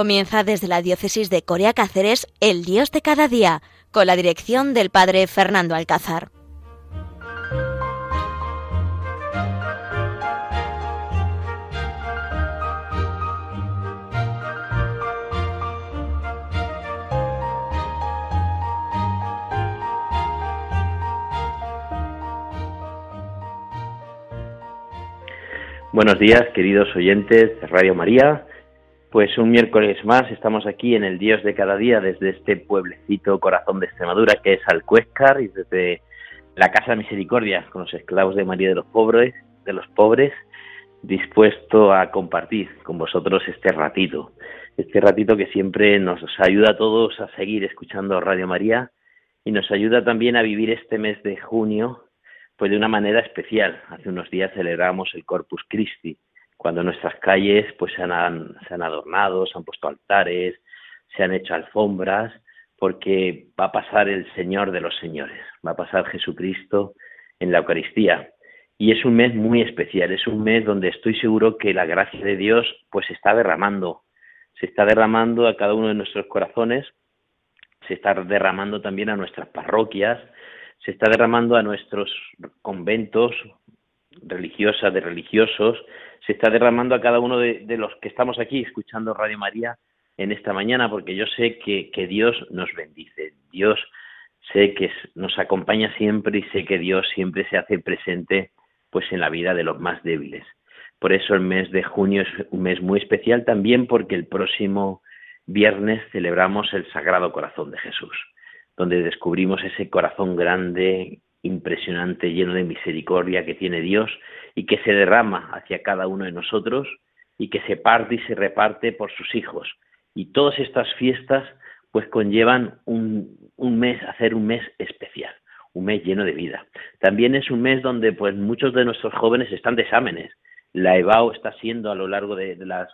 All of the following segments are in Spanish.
Comienza desde la diócesis de Corea Cáceres El Dios de cada día, con la dirección del padre Fernando Alcázar. Buenos días, queridos oyentes de Radio María. Pues un miércoles más estamos aquí en el Dios de cada día desde este pueblecito corazón de Extremadura que es Alcuéscar y desde la Casa de Misericordia con los esclavos de María de los pobres, de los pobres, dispuesto a compartir con vosotros este ratito, este ratito que siempre nos ayuda a todos a seguir escuchando Radio María y nos ayuda también a vivir este mes de junio pues de una manera especial. Hace unos días celebramos el Corpus Christi, cuando nuestras calles pues se han, se han adornado, se han puesto altares, se han hecho alfombras, porque va a pasar el Señor de los Señores, va a pasar Jesucristo en la Eucaristía. Y es un mes muy especial, es un mes donde estoy seguro que la gracia de Dios pues se está derramando, se está derramando a cada uno de nuestros corazones, se está derramando también a nuestras parroquias, se está derramando a nuestros conventos religiosas, de religiosos, se está derramando a cada uno de, los que estamos aquí escuchando Radio María en esta mañana, porque yo sé que, que Dios nos bendice, Dios sé que nos acompaña siempre y sé que Dios siempre se hace presente pues en la vida de los más débiles. Por eso el mes de junio es un mes muy especial también porque el próximo viernes celebramos el Sagrado Corazón de Jesús donde descubrimos ese corazón grande, impresionante, lleno de misericordia que tiene Dios y que se derrama hacia cada uno de nosotros y que se parte y se reparte por sus hijos. Y todas estas fiestas pues conllevan un, un mes, hacer un mes especial, un mes lleno de vida. También es un mes donde pues muchos de nuestros jóvenes están de exámenes. La EBAO está siendo a lo largo de las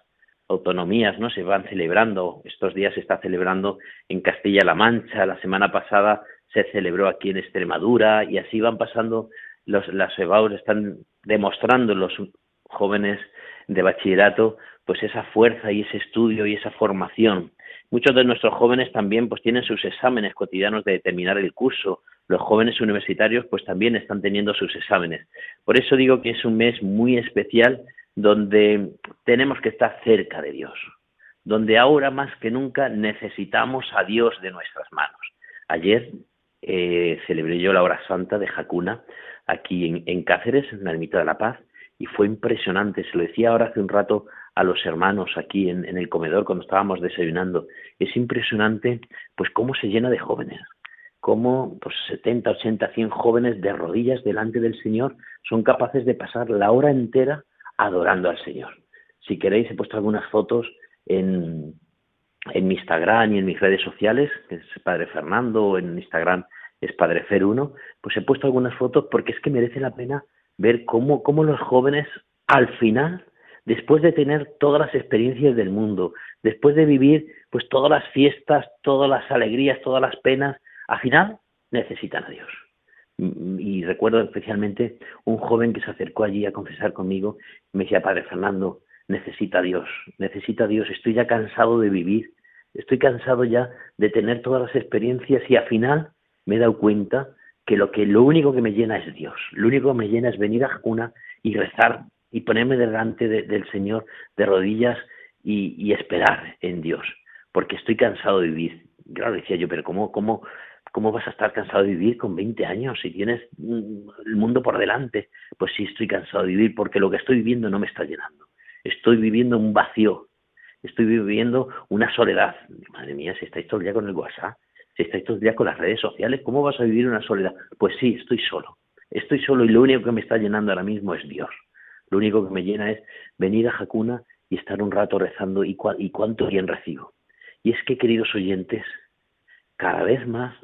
autonomías no se van celebrando. Estos días se está celebrando en Castilla-La Mancha, la semana pasada se celebró aquí en Extremadura y así van pasando los las EBAUs están demostrando los jóvenes de bachillerato pues esa fuerza y ese estudio y esa formación. Muchos de nuestros jóvenes también pues tienen sus exámenes cotidianos de terminar el curso. Los jóvenes universitarios pues también están teniendo sus exámenes. Por eso digo que es un mes muy especial donde tenemos que estar cerca de Dios, donde ahora más que nunca necesitamos a Dios de nuestras manos. Ayer eh, celebré yo la hora santa de Jacuna aquí en, Cáceres, en la Ermita de la Paz, y fue impresionante. Se lo decía ahora hace un rato a los hermanos aquí en, el comedor cuando estábamos desayunando. Es impresionante, pues, cómo se llena de jóvenes, cómo pues, 70, 80, 100 jóvenes de rodillas delante del Señor son capaces de pasar la hora entera adorando al Señor. Si queréis, he puesto algunas fotos en, en mi Instagram y en mis redes sociales, que es Padre Fernando, en Instagram es Padre Fer1, pues he puesto algunas fotos porque es que merece la pena ver cómo, cómo los jóvenes al final, después de tener todas las experiencias del mundo, después de vivir pues todas las fiestas, todas las alegrías, todas las penas, al final necesitan a Dios. Y recuerdo especialmente un joven que se acercó allí a confesar conmigo me decía, Padre Fernando, necesita a Dios, necesita a Dios, estoy ya cansado de vivir, estoy cansado ya de tener todas las experiencias y al final me he dado cuenta que lo, que lo único que me llena es Dios, lo único que me llena es venir a una y rezar y ponerme delante del Señor de rodillas y, y, esperar en Dios, porque estoy cansado de vivir. Claro, decía yo, pero ¿cómo, cómo, ¿Cómo vas a estar cansado de vivir con 20 años si tienes mm, el mundo por delante? Pues sí, estoy cansado de vivir porque lo que estoy viviendo no me está llenando. Estoy viviendo un vacío. Estoy viviendo una soledad. Madre mía, si estáis todo el día con el WhatsApp, si estáis todo el día con las redes sociales, ¿cómo vas a vivir una soledad? Pues sí, estoy solo. Estoy solo y lo único que me está llenando ahora mismo es Dios. Lo único que me llena es venir a Jacuna y estar un rato rezando y, y cuánto bien recibo. Y es que, queridos oyentes, cada vez más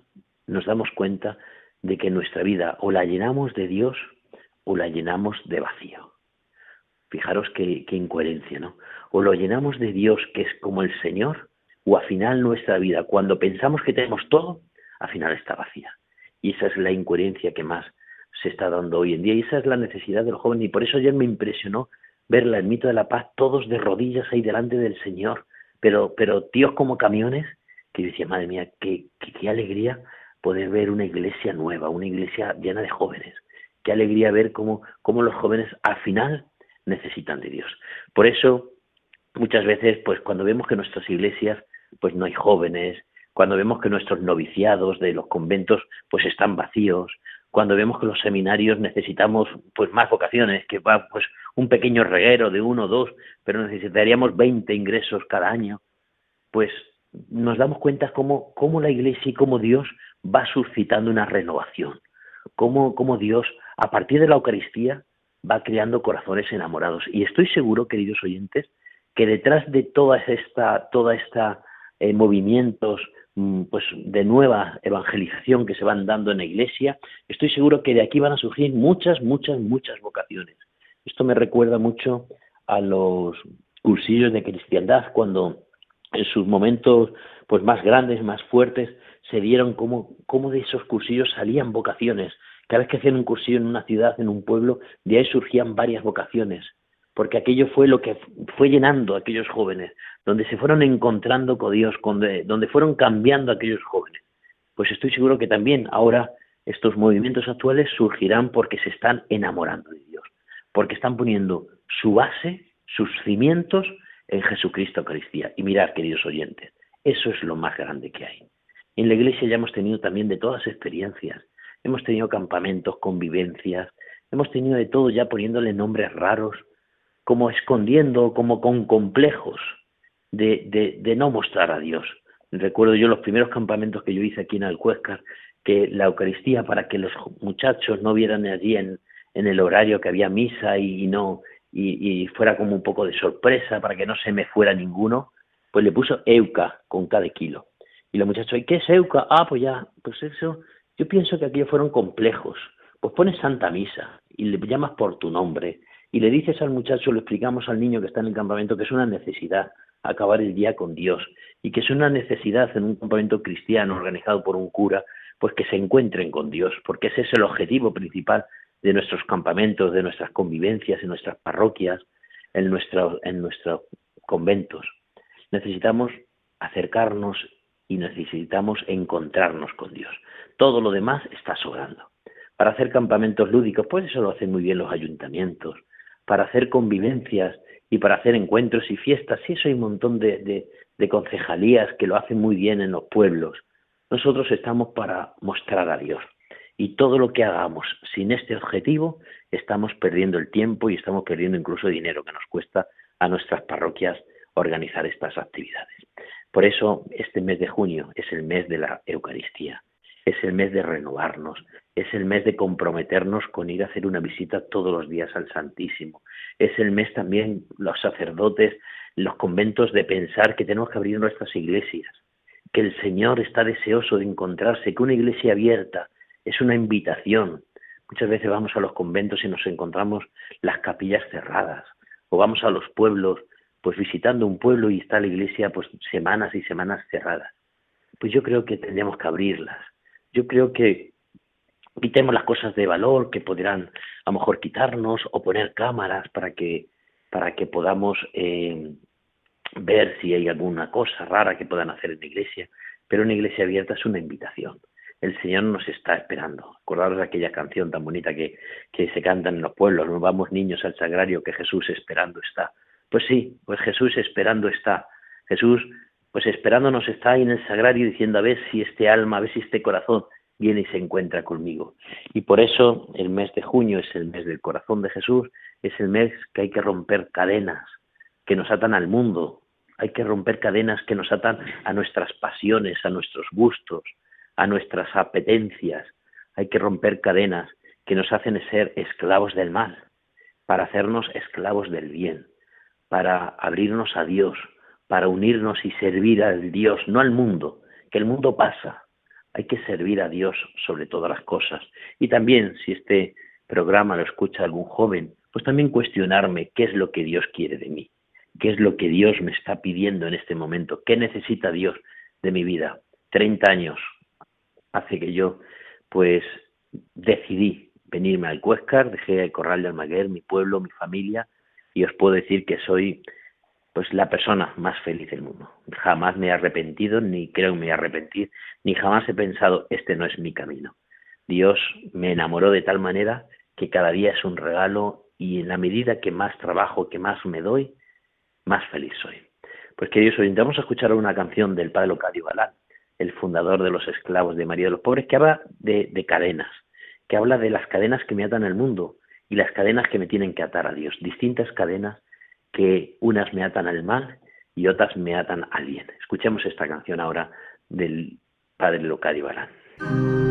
nos damos cuenta de que nuestra vida o la llenamos de Dios o la llenamos de vacío. Fijaros qué, incoherencia, ¿no? O lo llenamos de Dios, que es como el Señor, o al final nuestra vida, cuando pensamos que tenemos todo, al final está vacía. Y esa es la incoherencia que más se está dando hoy en día. Y esa es la necesidad del joven. Y por eso ayer me impresionó ver la ermita de la paz, todos de rodillas ahí delante del Señor, pero, pero tíos como camiones, que yo decía, madre mía, qué, qué, alegría poder ver una iglesia nueva, una iglesia llena de jóvenes. Qué alegría ver cómo, cómo los jóvenes al final necesitan de Dios. Por eso, muchas veces, pues cuando vemos que nuestras iglesias, pues no hay jóvenes, cuando vemos que nuestros noviciados de los conventos, pues están vacíos, cuando vemos que los seminarios necesitamos pues más vocaciones, que va pues un pequeño reguero de uno o dos, pero necesitaríamos 20 ingresos cada año, pues nos damos cuenta cómo, cómo la Iglesia y cómo Dios va suscitando una renovación, cómo, cómo Dios, a partir de la Eucaristía, va creando corazones enamorados. Y estoy seguro, queridos oyentes, que detrás de toda esta, toda esta eh, movimientos Mm, pues de nueva evangelización que se van dando en la iglesia, estoy seguro que de aquí van a surgir muchas, muchas, muchas vocaciones. Esto me recuerda mucho a los cursillos de cristiandad cuando en sus momentos pues más grandes, más fuertes, se dieron como, como de esos cursillos salían vocaciones. Cada vez que hacían un cursillo en una ciudad, en un pueblo, de ahí surgían varias vocaciones porque aquello fue lo que fue llenando a aquellos jóvenes, donde se fueron encontrando con Dios, donde, fueron cambiando a aquellos jóvenes. Pues estoy seguro que también ahora estos movimientos actuales surgirán porque se están enamorando de Dios, porque están poniendo su base, sus cimientos en Jesucristo Eucaristía. Y mirad, queridos oyentes, eso es lo más grande que hay. En la iglesia ya hemos tenido también de todas experiencias. Hemos tenido campamentos, convivencias, hemos tenido de todo ya poniéndole nombres raros, como escondiendo, como con complejos de, de, no mostrar a Dios. Recuerdo yo los primeros campamentos que yo hice aquí en Alcuéscar, que la Eucaristía, para que los muchachos no vieran allí en, el horario que había misa y, no y, y, fuera como un poco de sorpresa, para que no se me fuera ninguno, pues le puso Euca con cada kilo. Y los muchachos, ¿y qué es Euca? Ah, pues ya, pues eso, yo pienso que aquellos fueron complejos. Pues pones Santa Misa y le llamas por tu nombre y le dices al muchacho, le explicamos al niño que está en el campamento que es una necesidad acabar el día con Dios y que es una necesidad en un campamento cristiano organizado por un cura, pues que se encuentren con Dios, porque ese es el objetivo principal de nuestros campamentos, de nuestras convivencias, en nuestras parroquias, en, en nuestros conventos. Necesitamos acercarnos y necesitamos encontrarnos con Dios. Todo lo demás está sobrando. Para hacer campamentos lúdicos, pues eso lo hacen muy bien los ayuntamientos, para hacer convivencias y para hacer encuentros y fiestas. Sí, eso hay un montón de, de, concejalías que lo hacen muy bien en los pueblos. Nosotros estamos para mostrar a Dios. Y todo lo que hagamos sin este objetivo, estamos perdiendo el tiempo y estamos perdiendo incluso dinero que nos cuesta a nuestras parroquias organizar estas actividades. Por eso este mes de junio es el mes de la Eucaristía, es el mes de renovarnos, es el mes de comprometernos con ir a hacer una visita todos los días al Santísimo. Es el mes también, los sacerdotes, los conventos, de pensar que tenemos que abrir nuestras iglesias, que el Señor está deseoso de encontrarse, que una iglesia abierta es una invitación. Muchas veces vamos a los conventos y nos encontramos las capillas cerradas, o vamos a los pueblos, pues visitando un pueblo y está la iglesia pues semanas y semanas cerradas. Pues yo creo que tendríamos que abrirlas. Yo creo que quitemos las cosas de valor que podrán a lo mejor quitarnos o poner cámaras para que para que podamos eh, ver si hay alguna cosa rara que puedan hacer en la iglesia pero una iglesia abierta es una invitación el Señor nos está esperando. Acordaros de aquella canción tan bonita que, que se canta en los pueblos, nos vamos niños al sagrario que Jesús esperando está. Pues sí, pues Jesús esperando está. Jesús, pues esperándonos está ahí en el sagrario diciendo a ver si este alma, a ver si este corazón viene y se encuentra conmigo. Y por eso el mes de junio es el mes del corazón de Jesús, es el mes que hay que romper cadenas que nos atan al mundo, hay que romper cadenas que nos atan a nuestras pasiones, a nuestros gustos, a nuestras apetencias, hay que romper cadenas que nos hacen ser esclavos del mal, para hacernos esclavos del bien, para abrirnos a Dios, para unirnos y servir al Dios, no al mundo, que el mundo pasa, hay que servir a Dios sobre todas las cosas. Y también, si este programa lo escucha algún joven, pues también cuestionarme qué es lo que Dios quiere de mí, qué es lo que Dios me está pidiendo en este momento, qué necesita Dios de mi vida. Treinta años hace que yo, pues, decidí venirme al Cuescar, dejé el Corral de Almaguer, mi pueblo, mi familia, y os puedo decir que soy pues la persona más feliz del mundo. Jamás me he arrepentido, ni creo me arrepentir, ni jamás he pensado, este no es mi camino. Dios me enamoró de tal manera que cada día es un regalo y en la medida que más trabajo, que más me doy, más feliz soy. Pues queridos oyentes, vamos a escuchar una canción del padre Locadio Galán, el fundador de los esclavos de María de los Pobres, que habla de, de cadenas, que habla de las cadenas que me atan al mundo y las cadenas que me tienen que atar a Dios, distintas cadenas que unas me atan al mal y otras me atan al bien. Escuchemos esta canción ahora del padre Locadio Galán.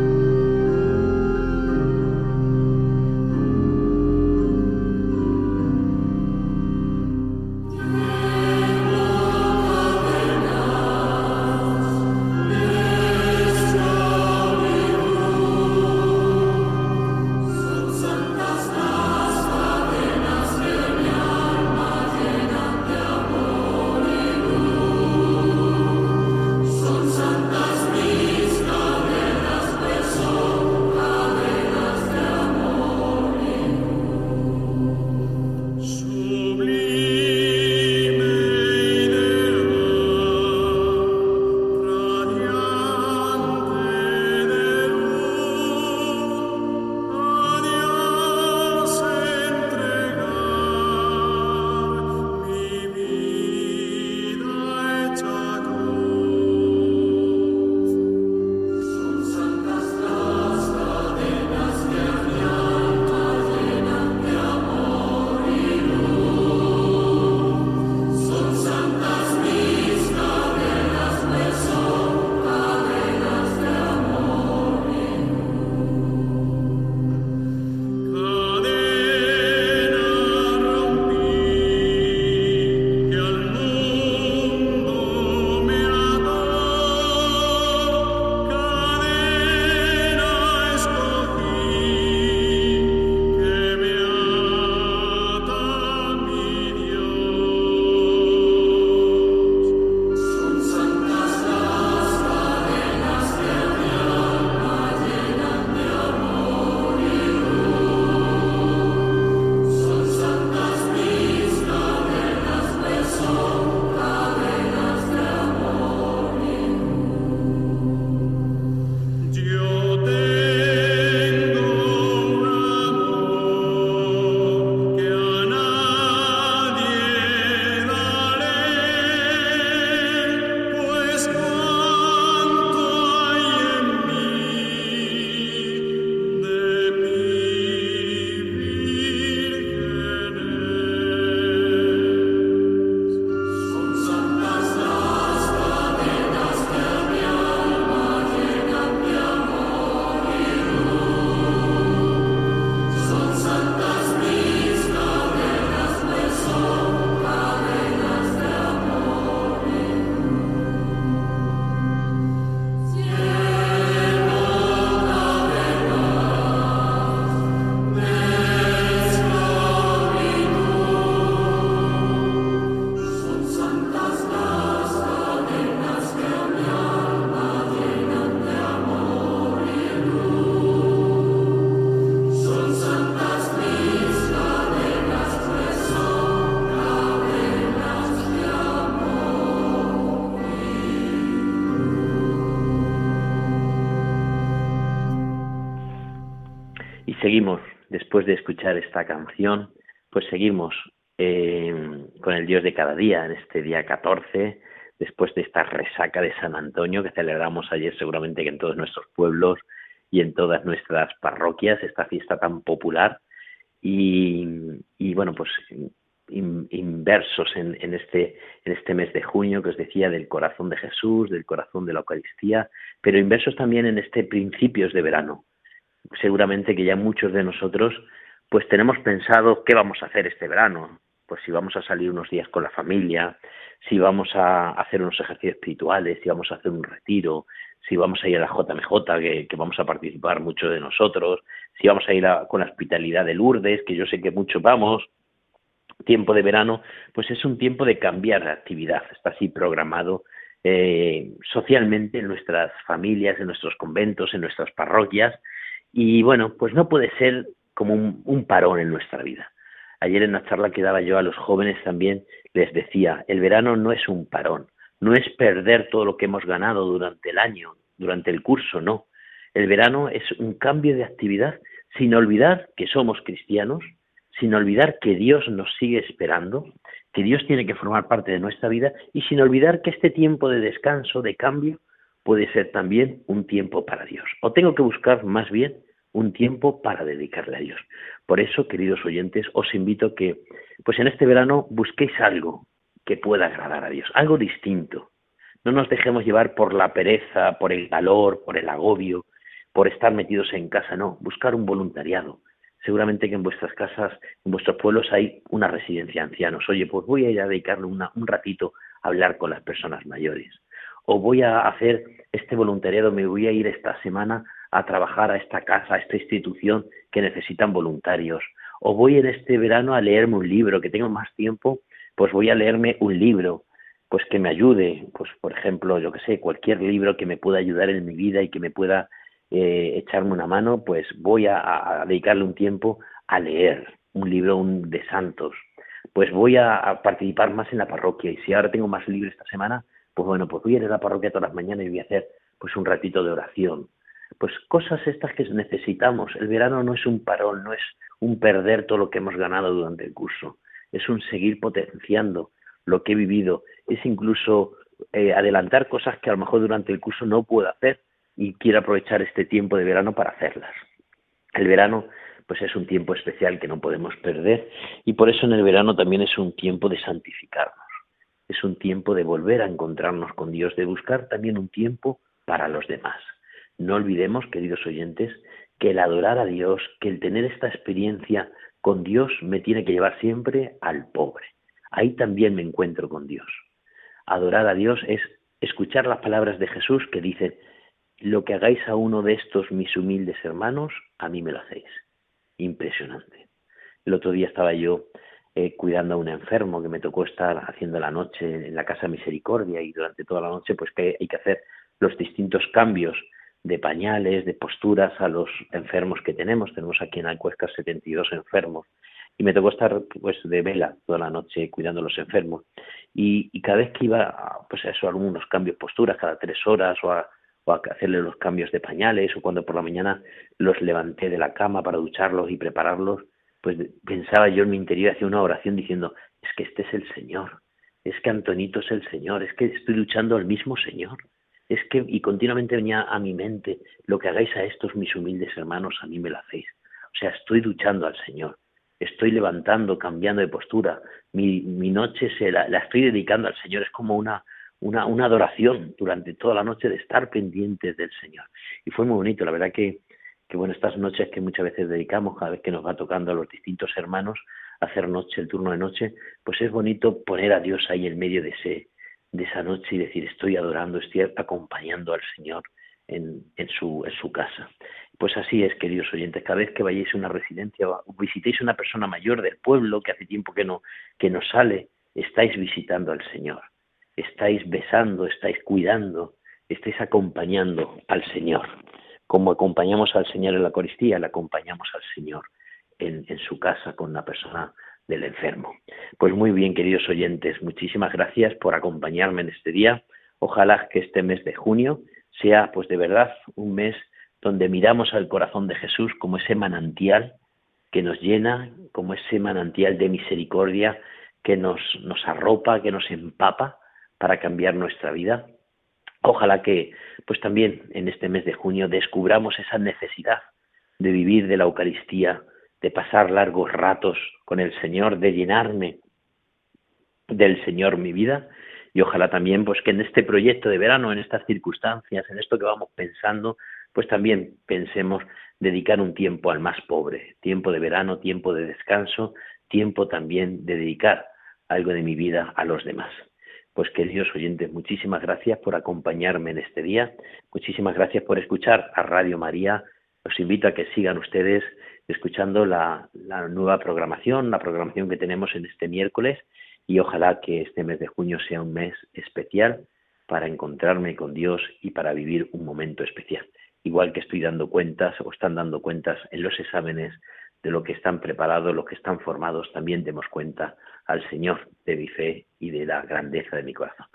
De escuchar esta canción, pues seguimos eh, con el Dios de cada día, en este día 14, después de esta resaca de San Antonio que celebramos ayer seguramente que en todos nuestros pueblos y en todas nuestras parroquias, esta fiesta tan popular. Y, bueno, pues inversos en, en, este, en este mes de junio que os decía del corazón de Jesús, del corazón de la Eucaristía, pero inversos también en este principios de verano, seguramente que ya muchos de nosotros pues tenemos pensado qué vamos a hacer este verano, pues si vamos a salir unos días con la familia, si vamos a hacer unos ejercicios espirituales, si vamos a hacer un retiro, si vamos a ir a la JMJ, que, vamos a participar muchos de nosotros, si vamos a ir con la hospitalidad de Lourdes, que yo sé que muchos vamos, tiempo de verano, pues es un tiempo de cambiar de actividad, está así programado eh, socialmente en nuestras familias, en nuestros conventos, en nuestras parroquias, y bueno, pues no puede ser como un, parón en nuestra vida. Ayer en la charla que daba yo a los jóvenes también les decía, el verano no es un parón, no es perder todo lo que hemos ganado durante el año, durante el curso, no. El verano es un cambio de actividad sin olvidar que somos cristianos, sin olvidar que Dios nos sigue esperando, que Dios tiene que formar parte de nuestra vida y sin olvidar que este tiempo de descanso, de cambio, puede ser también un tiempo para Dios. O tengo que buscar más bien un tiempo para dedicarle a Dios. Por eso, queridos oyentes, os invito a que, pues en este verano busquéis algo que pueda agradar a Dios, algo distinto. No nos dejemos llevar por la pereza, por el calor, por el agobio, por estar metidos en casa, no, buscar un voluntariado, seguramente que en vuestras casas, en vuestros pueblos hay una residencia de ancianos. Oye, pues voy a ir a dedicarle un ratito a hablar con las personas mayores. O voy a hacer este voluntariado, me voy a ir esta semana a trabajar a esta casa, a esta institución que necesitan voluntarios. O voy en este verano a leerme un libro, que tengo más tiempo, pues voy a leerme un libro, pues que me ayude, pues por ejemplo, yo que sé, cualquier libro que me pueda ayudar en mi vida y que me pueda eh, echarme una mano, pues voy a, dedicarle un tiempo a leer un libro de santos. Pues voy a, participar más en la parroquia y si ahora tengo más libre esta semana, pues bueno, pues voy a ir a la parroquia todas las mañanas y voy a hacer pues un ratito de oración. Pues cosas estas que necesitamos. El verano no es un parón, no es un perder todo lo que hemos ganado durante el curso, es un seguir potenciando lo que he vivido, es incluso eh, adelantar cosas que a lo mejor durante el curso no puedo hacer y quiero aprovechar este tiempo de verano para hacerlas. El verano pues es un tiempo especial que no podemos perder y por eso en el verano también es un tiempo de santificarnos. Es un tiempo de volver a encontrarnos con Dios, de buscar también un tiempo para los demás. No olvidemos, queridos oyentes, que el adorar a Dios, que el tener esta experiencia con Dios me tiene que llevar siempre al pobre. Ahí también me encuentro con Dios. Adorar a Dios es escuchar las palabras de Jesús que dice, lo que hagáis a uno de estos mis humildes hermanos, a mí me lo hacéis. Impresionante. El otro día estaba yo eh, cuidando a un enfermo que me tocó estar haciendo la noche en la Casa Misericordia y durante toda la noche pues que hay que hacer los distintos cambios de pañales, de posturas a los enfermos que tenemos. Tenemos aquí en Alcuesca 72 enfermos. Y me tocó estar pues de vela toda la noche cuidando a los enfermos. Y, y cada vez que iba pues a eso algunos cambios posturas cada tres horas o a o a hacerle los cambios de pañales o cuando por la mañana los levanté de la cama para ducharlos y prepararlos, pues pensaba yo en mi interior, hacía una oración diciendo, es que este es el Señor, es que Antonito es el Señor, es que estoy luchando al mismo Señor, es que, y continuamente venía a mi mente, lo que hagáis a estos mis humildes hermanos, a mí me lo hacéis. O sea, estoy luchando al Señor, estoy levantando, cambiando de postura, mi, mi noche se la estoy dedicando al Señor, es como una, una, una adoración durante toda la noche de estar pendientes del Señor. Y fue muy bonito, la verdad que, que bueno, estas noches que muchas veces dedicamos, cada vez que nos va tocando a los distintos hermanos hacer noche, el turno de noche, pues es bonito poner a Dios ahí en medio de ese, de esa noche y decir estoy adorando, estoy acompañando al Señor en, en, su, en su casa. Pues así es, queridos oyentes, cada vez que vayáis a una residencia o visitéis a una persona mayor del pueblo que hace tiempo que no, que no sale, estáis visitando al Señor estáis besando, estáis cuidando, estáis acompañando al Señor. Como acompañamos al Señor en la Eucaristía, le acompañamos al Señor en, su casa con la persona del enfermo. Pues muy bien, queridos oyentes, muchísimas gracias por acompañarme en este día. Ojalá que este mes de junio sea, pues de verdad, un mes donde miramos al corazón de Jesús como ese manantial que nos llena, como ese manantial de misericordia que nos arropa, que nos empapa para cambiar nuestra vida. Ojalá que, pues también en este mes de junio descubramos esa necesidad de vivir de la Eucaristía, de pasar largos ratos con el Señor, de llenarme del Señor mi vida y ojalá también pues que en este proyecto de verano, en estas circunstancias, en esto que vamos pensando, pues también pensemos dedicar un tiempo al más pobre, tiempo de verano, tiempo de descanso, tiempo también de dedicar algo de mi vida a los demás. Pues queridos oyentes, muchísimas gracias por acompañarme en este día, muchísimas gracias por escuchar a Radio María. Os invito a que sigan ustedes escuchando la, nueva programación, la programación que tenemos en este miércoles y ojalá que este mes de junio sea un mes especial para encontrarme con Dios y para vivir un momento especial. Igual que estoy dando cuentas o están dando cuentas en los exámenes de lo que están preparados, los que están formados, también demos cuenta al Señor de mi fe y de la grandeza de mi corazón.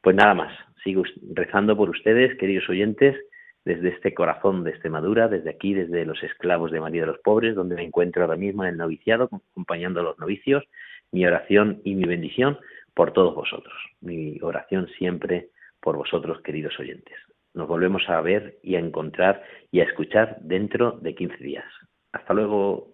Pues nada más, sigo rezando por ustedes, queridos oyentes, desde este corazón de Extremadura, desde aquí, desde los esclavos de María de los Pobres, donde me encuentro ahora mismo en el noviciado, acompañando a los novicios, mi oración y mi bendición por todos vosotros. Mi oración siempre por vosotros, queridos oyentes. Nos volvemos a ver y a encontrar y a escuchar dentro de 15 días. Hasta luego.